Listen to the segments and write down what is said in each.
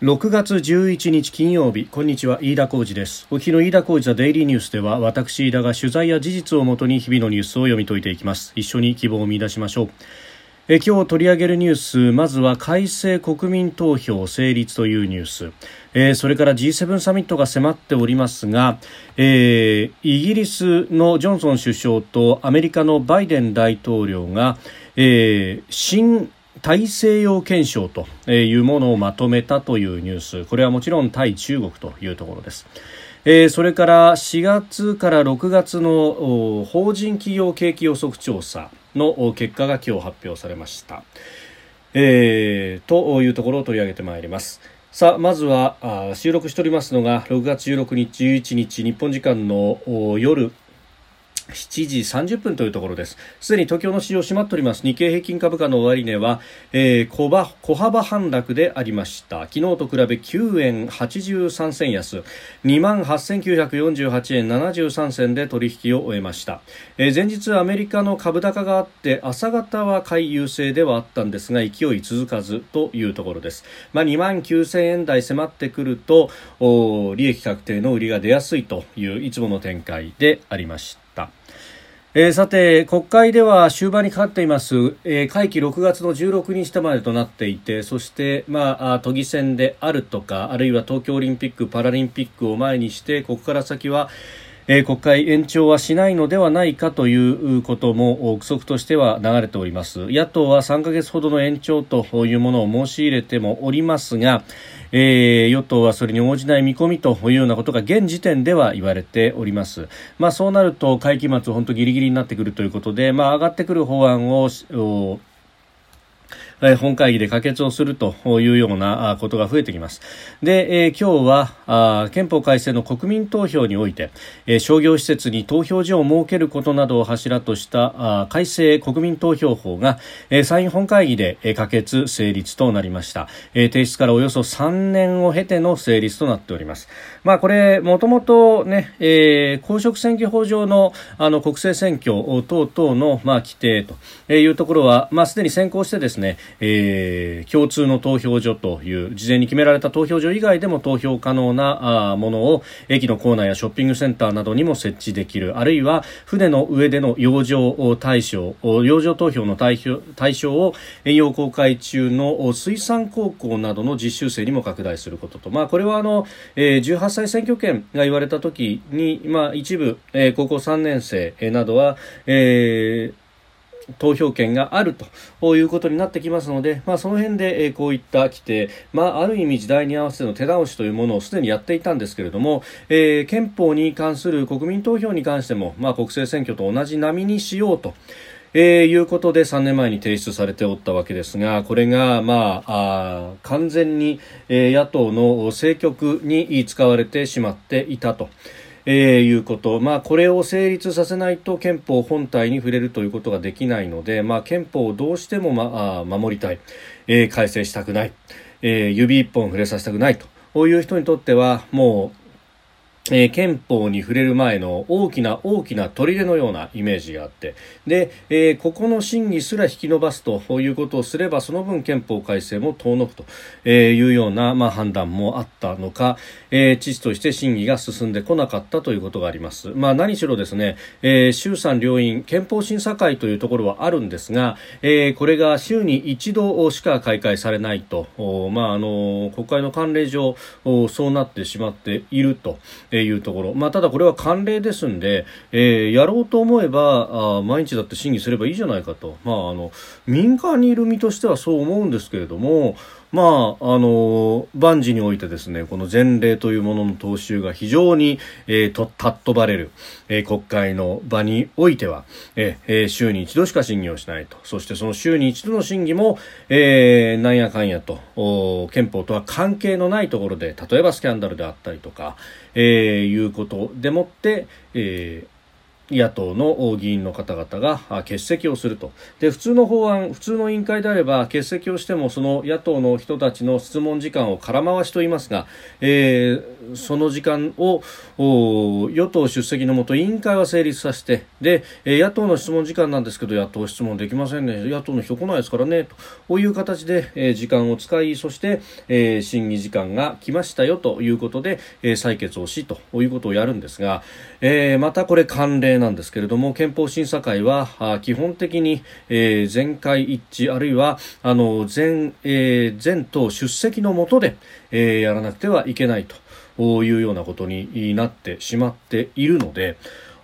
6月11日金曜日こんにちは飯田浩二です。お日の飯田浩二ザデイリーニュースでは私飯田が取材や事実をもとに日々のニュースを読み解いていきます。一緒に希望を見出しましょう。え今日取り上げるニュースまずは改正国民投票成立というニュース、えー、それから G7 サミットが迫っておりますが、えー、イギリスのジョンソン首相とアメリカのバイデン大統領が、えー、新大西洋憲章というものをまとめたというニュース。これはもちろん対中国というところです。えー、それから4月から6月の法人企業景気予測調査の結果が今日発表されました、えー、というところを取り上げてまいります。さあまずはあ収録しておりますのが6月16日11日日本時間の夜7時30分というところです。すでに東京の市場閉まっております。日経平均株価の終値は、えー、小ば小幅反落でありました。昨日と比べ9円83銭安、28,948円73銭で取引を終えました。えー、前日アメリカの株高があって、朝方は買い優勢ではあったんですが、勢い続かずというところです。まあ、2万9000円台迫ってくると、利益確定の売りが出やすいといういつもの展開でありました。えー、さて、国会では終盤にかかっています、えー、会期6月の16日までとなっていて、そして、まあ、都議選であるとか、あるいは東京オリンピック・パラリンピックを前にして、ここから先は、えー、国会延長はしないのではないかということも憶測としては流れております。野党は3ヶ月ほどの延長というものを申し入れてもおりますが、えー、与党はそれに応じない見込みというようなことが現時点では言われております、まあ、そうなると会期末本当ギリギリになってくるということで、まあ、上がってくる法案を本会議で可決をするというようなことが増えてきます。で、えー、今日は憲法改正の国民投票において、えー、商業施設に投票所を設けることなどを柱とした改正国民投票法が、えー、参院本会議で可決成立となりました。えー、提出からおよそ3年を経ての成立となっております。まあこれ、もともとね、えー、公職選挙法上のあの国政選挙等々のまあ規定というところは、まあすでに先行してですね、えー、共通の投票所という事前に決められた投票所以外でも投票可能なあものを駅の構内やショッピングセンターなどにも設置できるあるいは船の上での洋上対象洋上投票の対象対象を遠洋公開中の水産高校などの実習生にも拡大することと、まあ、これはあの、えー、18歳選挙権が言われた時に、まあ、一部、えー、高校3年生などは、えー投票権があるということになってきますので、まあ、その辺で、えこういった規定、まあ、ある意味時代に合わせての手直しというものをすでにやっていたんですけれども、えー、憲法に関する国民投票に関しても、まあ、国政選挙と同じ波にしようと。えー、いうことで3年前に提出されておったわけですがこれが、まあ、あ完全に、えー、野党の政局に使われてしまっていたと。えー、いうこと、まあ、これを成立させないと憲法本体に触れるということができないので、まあ、憲法をどうしても、まあ、守りたい、えー、改正したくない、えー、指一本触れさせたくないという人にとってはもうえー、憲法に触れる前の大きな大きな砦のようなイメージがあってで、えー、ここの審議すら引き延ばすということをすればその分憲法改正も遠のくというような、まあ、判断もあったのか、えー、知事として審議が進んでこなかったということがあります。まあ、何しろですね、えー、衆参両院憲法審査会というところはあるんですが、えー、これが週に一度しか開会されないと、まあ、あの国会の慣例上そうなってしまっていると。いうところ、まあ、ただこれは慣例ですんで、えー、やろうと思えばあ毎日だって審議すればいいじゃないかと、まあ、あの民間にいる身としてはそう思うんですけれども、まあ、あの、万事においてですね、この前例というものの踏襲が非常に、えー、と、たっとばれる、えー、国会の場においては、えー、週に一度しか審議をしないと。そしてその週に一度の審議も、えー、なんやかんやと、憲法とは関係のないところで、例えばスキャンダルであったりとか、えー、いうことでもって、えー、野党の議員の方々が欠席をすると。で普通の法案、普通の委員会であれば欠席をしてもその野党の人たちの質問時間を空回しと言いますが、えー、その時間を与党出席のもと委員会は成立させてで野党の質問時間なんですけど野党質問できませんね。野党の人来ないですからねという形で、えー、時間を使いそして、えー、審議時間が来ましたよということで、え、採決をしということをやるんですが、えー、またこれ慣なんですけれども憲法審査会は基本的に、えー、全会一致あるいはあの全,、えー、全党出席のもとで、えー、やらなくてはいけないというようなことになってしまっているので、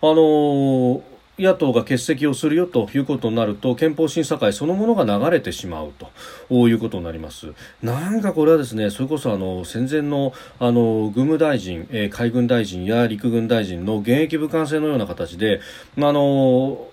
あの野党が欠席をするよということになると憲法審査会そのものが流れてしまうということになります。なんかこれはですねそれこそあの戦前のあの軍務大臣、えー、海軍大臣や陸軍大臣の現役武官制のような形であの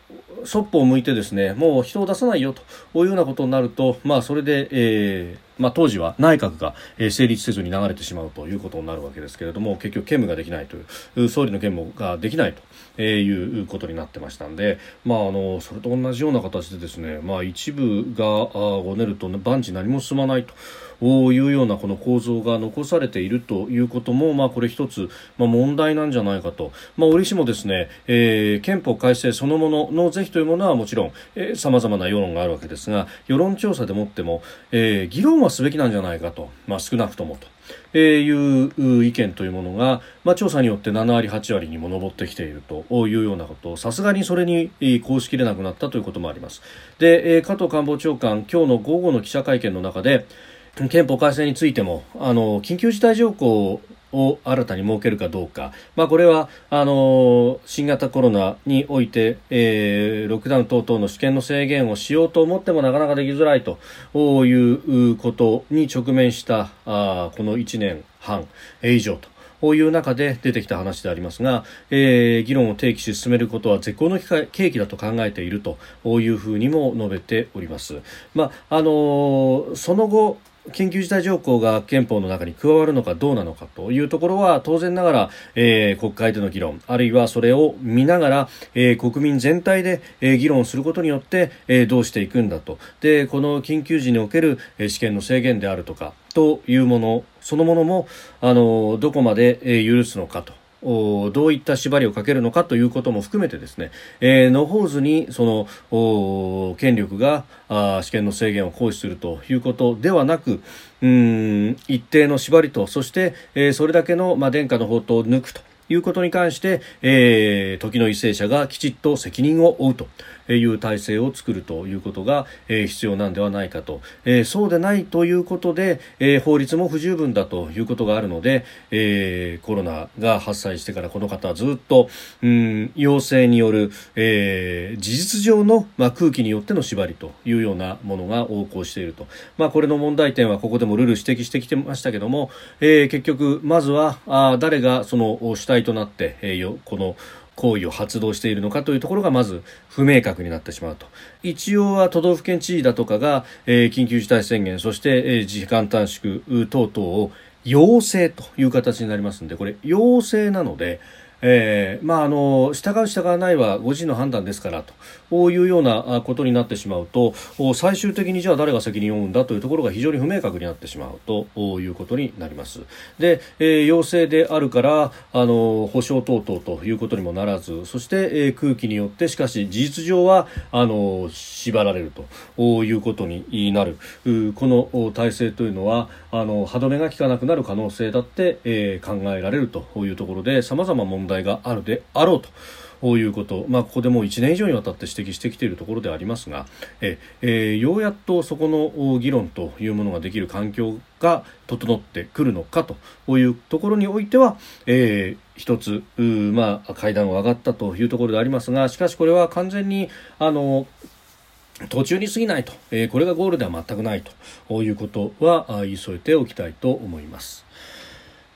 そっぽを向いてですねもう人を出さないよというようなことになると、まあ、それで、えーまあ、当時は内閣が、成立せずに流れてしまうということになるわけですけれども結局兼務ができないという総理の兼務ができないということになってましたんで、まあ、あのそれと同じような形でですね、まあ、一部がごねると万事何も進まないと。いうようなこの構造が残されているということも、まあ、これ一つ、まあ、問題なんじゃないかと、まあ、折しもですね、えー、憲法改正そのものの是非というものはもちろんさまざまな世論があるわけですが世論調査でもっても、えー、議論はすべきなんじゃないかと、まあ、少なくともと。えー、いう意見というものが、まあ、調査によって7割、8割にも上ってきていると。いうようなこと。さすがにそれに公しきれなくなったということもあります。で、加藤官房長官今日の午後の記者会見の中で憲法改正についてもあの緊急事態条項を新たに設けるかどうか、まあ、これはあの新型コロナにおいて、えー、ロックダウン等々の試験の制限をしようと思ってもなかなかできづらいということに直面したあこの1年半以上と。こういう中で出てきた話でありますが、えー、議論を提起し進めることは絶好の契機だと考えているというふうにも述べております。まああのー、その後緊急事態条項が憲法の中に加わるのかどうなのかというところは当然ながら、えー、国会での議論あるいはそれを見ながら、えー、国民全体で、えー、議論することによって、えー、どうしていくんだと。でこの緊急時における、えー、試験の制限であるとかというものそのものもあのどこまで、えー、許すのかと。どういった縛りをかけるのかということも含めてですね、えー、野放図にその権力があ試験の制限を行使するということではなくうん一定の縛りとそして、えー、それだけの、まあ、殿下の宝刀を抜くということに関して、えー、時の為政者がきちっと責任を負うと。いう体制を作るということが、え、必要なんではないかと、え、そうでないということで、え、法律も不十分だということがあるので、え、コロナが発生してからこの方はずっと、うん、陽性による、えー、事実上の、まあ、空気によっての縛りというようなものが横行していると、まあ、これの問題点はここでもルール指摘してきてましたけども、えー、結局まずはあ誰がその主体となって、えー、この行為を発動しているのかというところがまず不明確になってしまうと。一応は都道府県知事だとかが、えー、緊急事態宣言そして、えー、時間短縮等々を要請という形になりますのでこれ要請なので、えー、まああの従う従わないはご自身の判断ですからと。いうようなことになってしまうと最終的にじゃあ誰が責任を負うんだというところが非常に不明確になってしまうということになります。で、えー、陽性であるからあの保証等々ということにもならずそして、えー、空気によってしかし事実上はあの縛られるということになる。この体制というのはあの歯止めが効かなくなる可能性だって、えー、考えられるというところで様々問題題があるであろうと。こういうこと、まあ、ここでもう1年以上にわたって指摘してきているところでありますが、ええー、ようやっとそこの議論というものができる環境が整ってくるのかというところにおいては、えー、一つ、まあ、階段を上がったというところでありますがしかしこれは完全にあの途中に過ぎないと、えー、これがゴールでは全くないということは言い添えておきたいと思います。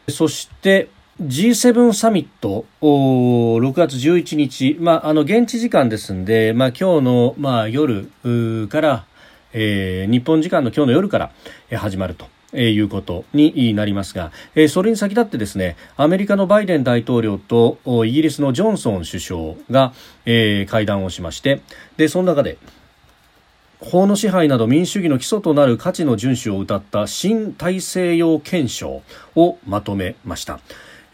そして、G7 サミット6月11日、まあ、あの現地時間ですんで、まあ、今日の、まあ、夜から、えー、日本時間の今日の夜から始まるとえー、いうことになりますが、えー、それに先立ってですねアメリカのバイデン大統領とイギリスのジョンソン首相が、えー、会談をしましてでその中で法の支配など民主主義の基礎となる価値の遵守を謳った新大西洋憲章をまとめました。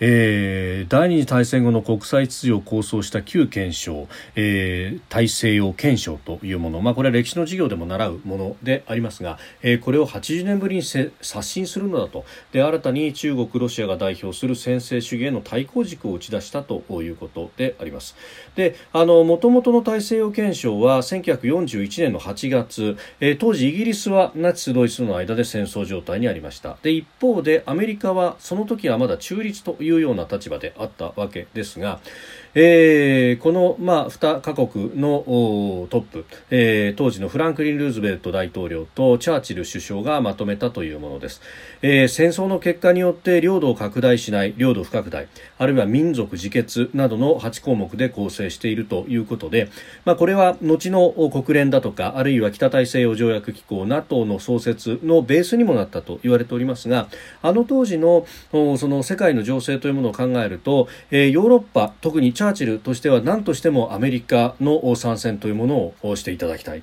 えー、第二次大戦後の国際秩序を構想した旧憲章、えー、大西洋憲章というもの、まあ、これは歴史の授業でも習うものでありますが、えー、これを80年ぶりに刷新するのだと。で新たに中国、ロシアが代表する専制主義への対抗軸を打ち出したということであります。であの元々の大西洋憲章は1941年の8月、えー、当時イギリスはナチス・ドイツの間で戦争状態にありました。で一方でアメリカはその時はまだ中立といういうような立場であったわけですが、えー、この、まあ、2カ国のトップ、えー、当時のフランクリン・ルーズベルト大統領とチャーチル首相がまとめたというものです、えー、戦争の結果によって領土を拡大しない領土不拡大あるいは民族自決などの8項目で構成しているということで、まあ、これは後の国連だとかあるいは北大西洋条約機構 NATO の創設のベースにもなったと言われておりますがあの当時のその世界の情勢というものを考えると、えー、ヨーロッパ特にチャーチルとしては何としてもアメリカの参戦というものをしていただきたい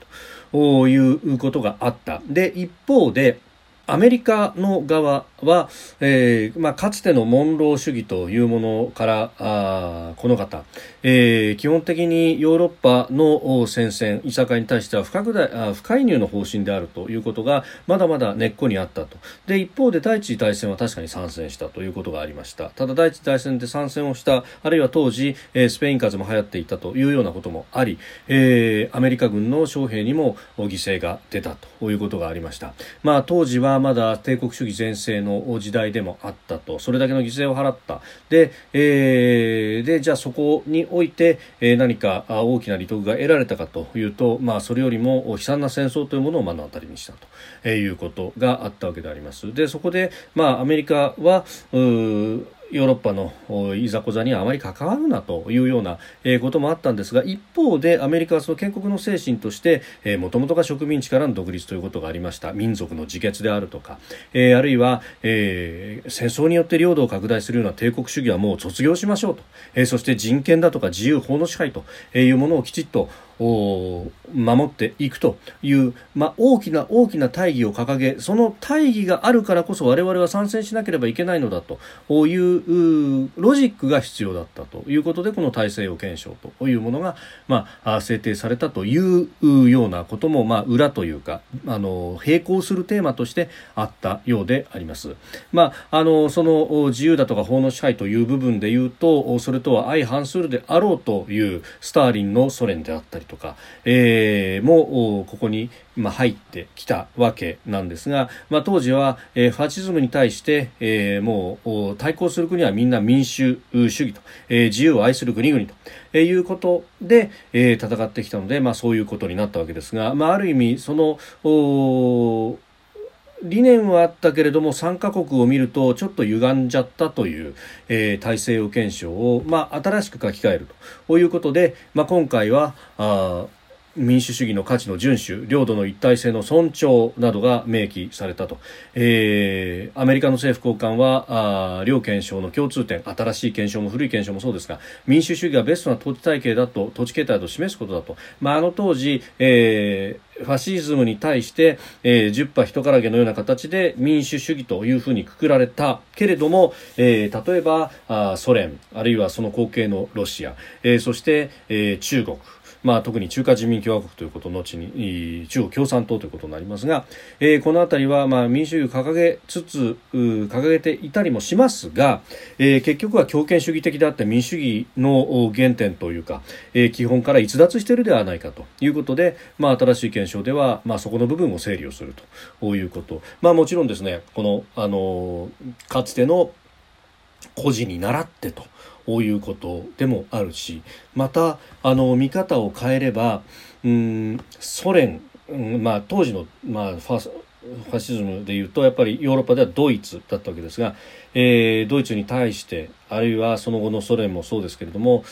ということがあった。で、一方で、アメリカの側は、えーまあ、かつてのモンロー主義というものからあこの方、えー、基本的にヨーロッパの戦線いさかいに対しては不拡大あ不介入の方針であるということがまだまだ根っこにあったと。で一方で第一次大戦は確かに参戦したということがありました。ただ第一次大戦で参戦をしたあるいは当時、えー、スペイン風邪も流行っていたというようなこともあり、えー、アメリカ軍の将兵にも犠牲が出たということがありました、まあ、当時はまだ帝国主義全盛のの時代でもあったと。それだけの犠牲を払った。で,、えー、でじゃあそこにおいて、えー、何か大きな利得が得られたかというと、まあ、それよりも悲惨な戦争というものを目の当たりにしたと。えいうことがあったわけであります。でそこで、まあ、アメリカはヨーロッパのいざこざにはあまり関わるなというようなこともあったんですが一方でアメリカはその建国の精神としてもともとが植民地からの独立ということがありました。民族の自決であるとか、えー、あるいは、えー、戦争によって領土を拡大するような帝国主義はもう卒業しましょうと、えー、そして人権だとか自由法の支配というものをきちっと守っていくという、まあ、大きな大きな大義を掲げその大義があるからこそ我々は参戦しなければいけないのだというロジックが必要だったということでこの大西洋憲章というものが、まあ、制定されたというようなことも、まあ、裏というかあの並行するテーマとしてあったようであります。まあ、あのその自由だとか法の支配という部分でいうとそれとは相反するであろうというスターリンのソ連であったりとか、えー、もここに、ま、入ってきたわけなんですが、まあ、当時は、えー、ファシズムに対して、えー、もう対抗する国はみんな民主主義と、えー、自由を愛する国々と、えー、いうことで、えー、戦ってきたので、まあ、そういうことになったわけですが、まあ、ある意味その理念はあったけれども参加国を見るとちょっと歪んじゃったという、えー、体制を検証を、まあ、新しく書き換えると。いうことで、まあ、今回はあ民主主義の価値の遵守領土の一体性の尊重などが明記されたと、えー、アメリカの政府高官はあ両憲章の共通点新しい憲章も古い憲章もそうですが民主主義がベストな統治体系だと統治形態と示すことだと、まあ、あの当時、えー、ファシズムに対して、えー、十羽人からげのような形で民主主義というふうにくくられたけれども、えー、例えばあソ連あるいはその後継のロシア、えー、そして、えー、中国。まあ、特に中華人民共和国ということの後に中国共産党ということになりますが、えー、この辺りはまあ民主主義を掲げつつ掲げていたりもしますが、えー、結局は強権主義的であって民主主義の原点というか、えー、基本から逸脱しているではないかということで、まあ、新しい憲章では、まあ、そこの部分を整理をするということ、まあ、もちろんですねこの、あのかつての孤児に習ってとういうことでもあるしまたあの見方を変えればうんソ連、うんまあ、当時の、まあ、ファファシズムでいうとやっぱりヨーロッパではドイツだったわけですが、えー、ドイツに対してあるいはその後のソ連もそうですけれども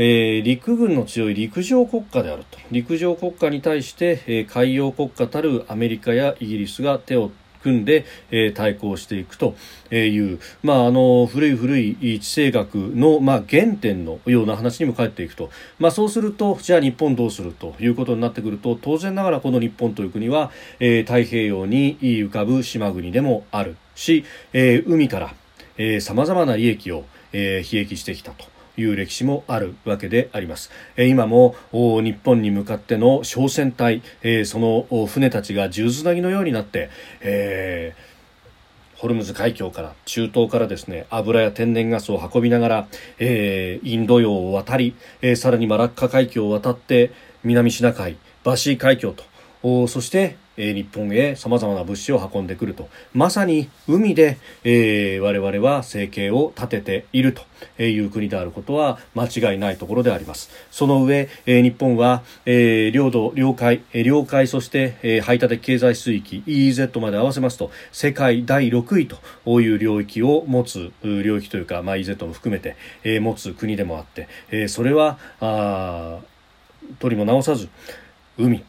えー、陸軍の強い陸上国家であると。陸上国家に対して、えー、海洋国家たるアメリカやイギリスが手を組んで、えー、対抗していくという、まあ、あの古い古い地政学の、まあ、原点のような話にも返っていくと、まあ、そうするとじゃあ日本どうするということになってくると当然ながらこの日本という国は、えー、太平洋に浮かぶ島国でもあるし、えー、海からさまざまな利益を、えー、悲劇してきたと。いう歴史もあるわけであります。今も日本に向かっての商船隊、その船たちが十つなぎのようになって、えーホルムズ海峡から中東からですね油や天然ガスを運びながら、えー、インド洋を渡り、えー、さらにマラッカ海峡を渡って南シナ海バシー海峡とそしてえ日本へさまざまな物資を運んでくると。まさに海で、えー、我々は生計を立てていると。いう国であることは間違いないところであります。その上、え、日本は、えー、領土領海、領海そして、え、排他的経済水域 EEZ まで合わせますと世界第6位という領域を持つ領域というか、まあ、EEZ も含めて、えー、持つ国でもあって、え、それはあ取りも直さず海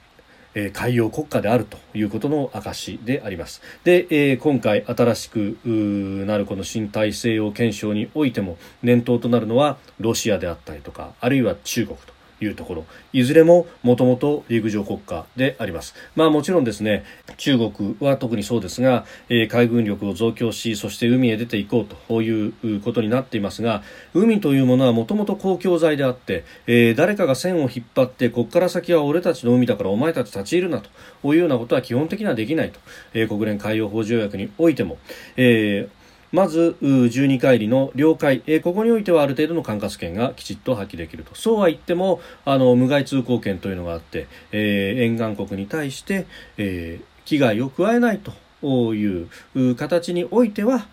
え海洋国家であるということの証であります。で、え今回新しくなるこの新大西洋憲章においても念頭となるのはロシアであったりとかあるいは中国というところ。いずれももともと陸上国家であります。まあもちろんですね中国は特にそうですが、えー、海軍力を増強しそして海へ出ていこうということになっていますが海というものはもともと公共財であって、えー、誰かが線を引っ張ってここから先は俺たちの海だからお前たち立ち入るなというようなことは基本的にはできないと、えー、国連海洋法条約においても、えーまず12回りの領海、えー、ここにおいてはある程度の管轄権がきちっと発揮できると。そうは言ってもあの無害通行権というのがあって、えー、沿岸国に対して、えー、危害を加えないと。ういう形においては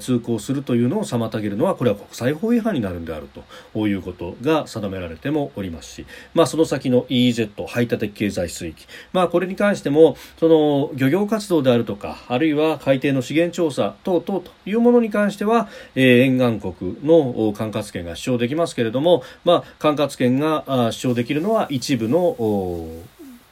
通行するというのを妨げるのはこれは国際法違反になるんであるということが定められてもおりますし、まあ、その先の EEZ 排他的経済水域、まあ、これに関してもその漁業活動であるとかあるいは海底の資源調査等々というものに関しては、えー、沿岸国の管轄権が主張できますけれども、まあ、管轄権が主張できるのは一部の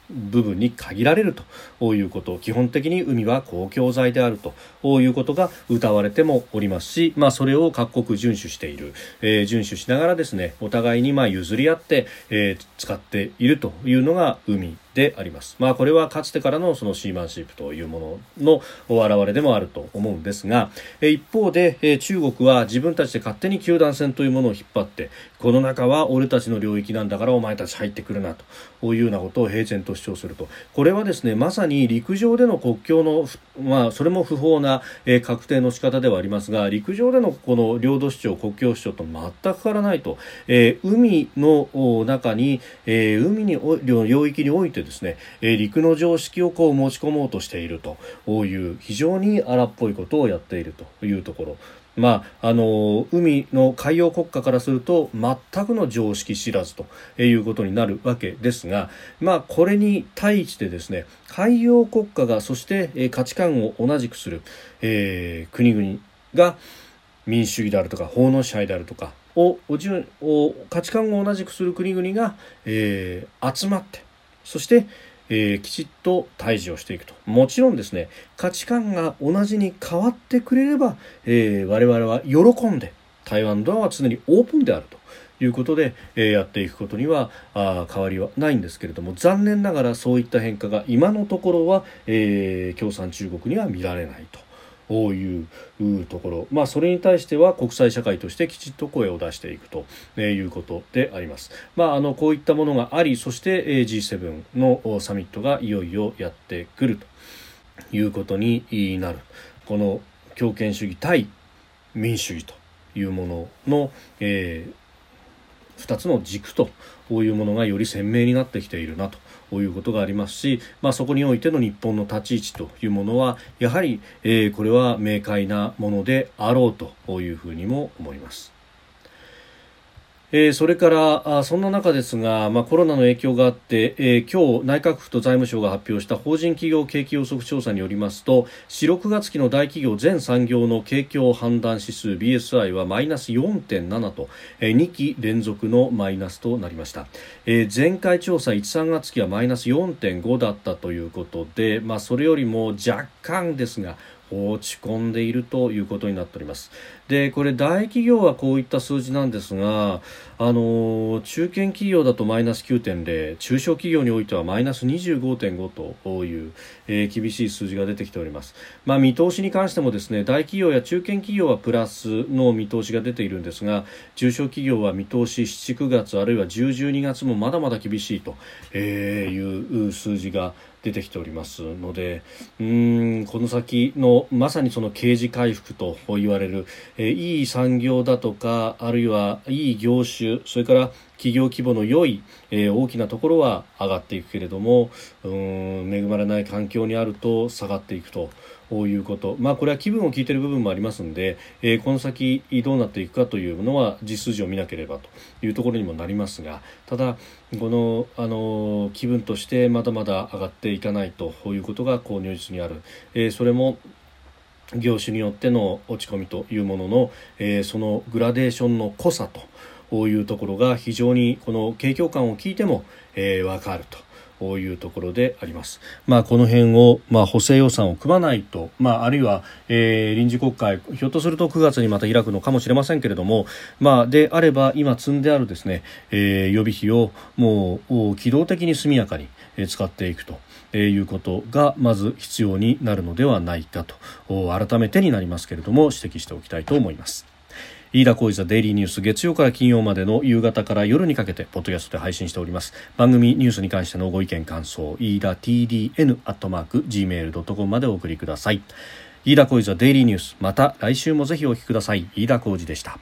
部分に限られるということ基本的に海は公共財であるということが謳われてもおりますし、まあ、それを各国遵守している、えー、遵守しながらですねお互いにまあ譲り合って、えー、使っているというのが海。であります。まあこれはかつてからのそのシーマンシップというものの表れでもあると思うんですが、一方で中国は自分たちで勝手に球団戦というものを引っ張ってこの中は俺たちの領域なんだからお前たち入ってくるなというようなことを平然と主張するとこれはですねまさに陸上での国境のまあそれも不法な、え確定の仕方ではありますが陸上でのこの領土主張国境主張と全く変わらないと、えー、海の中に、えー、海に領域においてですね、えー、陸の常識をこう持ち込もうとしているという非常に荒っぽいことをやっているというところ。まあ、あの海の海洋国家からすると全くの常識知らずということになるわけですが、まあ、これに対してですね海洋国家がそして価値観を同じくする、えー、国々が民主主義であるとか法の支配であるとかを価値観を同じくする国々が、えー、集まってそしてえー、きちっと対峙をしていくと。もちろんですね、価値観が同じに変わってくれれば、えー、我々は喜んで、台湾ドアは常にオープンであると。いうことで、えー、やっていくことにはあ変わりはないんですけれども残念ながらそういった変化が今のところは、えー、共産中国には見られないと。いうところ、まあ、それに対しては国際社会としてきちっと声を出していくということであります。まあ、あのこういったものがありそして G7 のサミットがいよいよやってくるということになるこの強権主義対民主主義というものの、えー、2つの軸というものがより鮮明になってきているなということがありますし、まあ、そこにおいての日本の立ち位置というものはやはり、えー、これは明快なものであろうというふうにも思います。えー、それからあそんな中ですが、まあ、コロナの影響があって、えー、今日内閣府と財務省が発表した法人企業景気予測調査によりますと4、6月期の大企業全産業の景況判断指数 BSI はマイナス4.7と、えー、2期連続のマイナスとなりました、えー、前回調査1、3月期はマイナス4.5だったということで、まあ、それよりも若干ですが落ち込んでいるということになっております。でこれ大企業はこういった数字なんですがあの中堅企業だとマイナス9.0中小企業においてはマイナス25.5という、えー、厳しい数字が出てきております、まあ、見通しに関してもですね大企業や中堅企業はプラスの見通しが出ているんですが中小企業は見通し7、9月あるいは10、12月もまだまだ厳しいという数字が出てきておりますのでうんこの先のまさにその刑事回復と言われる、え、いい産業だとかあるいはいい業種それから企業規模の良い、え、大きなところは上がっていくけれどもうん恵まれない環境にあると下がっていくと。いうこと、まあ、これは気分を聞いている部分もありますので、えー、この先どうなっていくかというのは実数字を見なければというところにもなりますがただ、この、あの気分としてまだまだ上がっていかないということがこう如実にある、えー、それも業種によっての落ち込みというものの、えー、そのグラデーションの濃さというところが非常にこの景況感を聞いても、えー、分かると。ういうところであります。まあ、この辺を、まあ、補正予算を組まないと、まあ、あるいは、えー、臨時国会、ひょっとすると9月にまた開くのかもしれませんけれども、まあ、であれば、今積んであるですね、えー、予備費をもう機動的に速やかに使っていくと。えー、いうことがまず必要になるのではないかと改めてになりますけれども指摘しておきたいと思います。飯田浩司ザデイリーニュース月曜から金曜までの夕方から夜にかけてポッドキャストで配信しております。番組ニュースに関してのご意見感想飯田 TDN アットマーク Gmail.com までお送りください。飯田浩司ザデイリーニュースまた来週もぜひお聞きください。飯田浩司でした。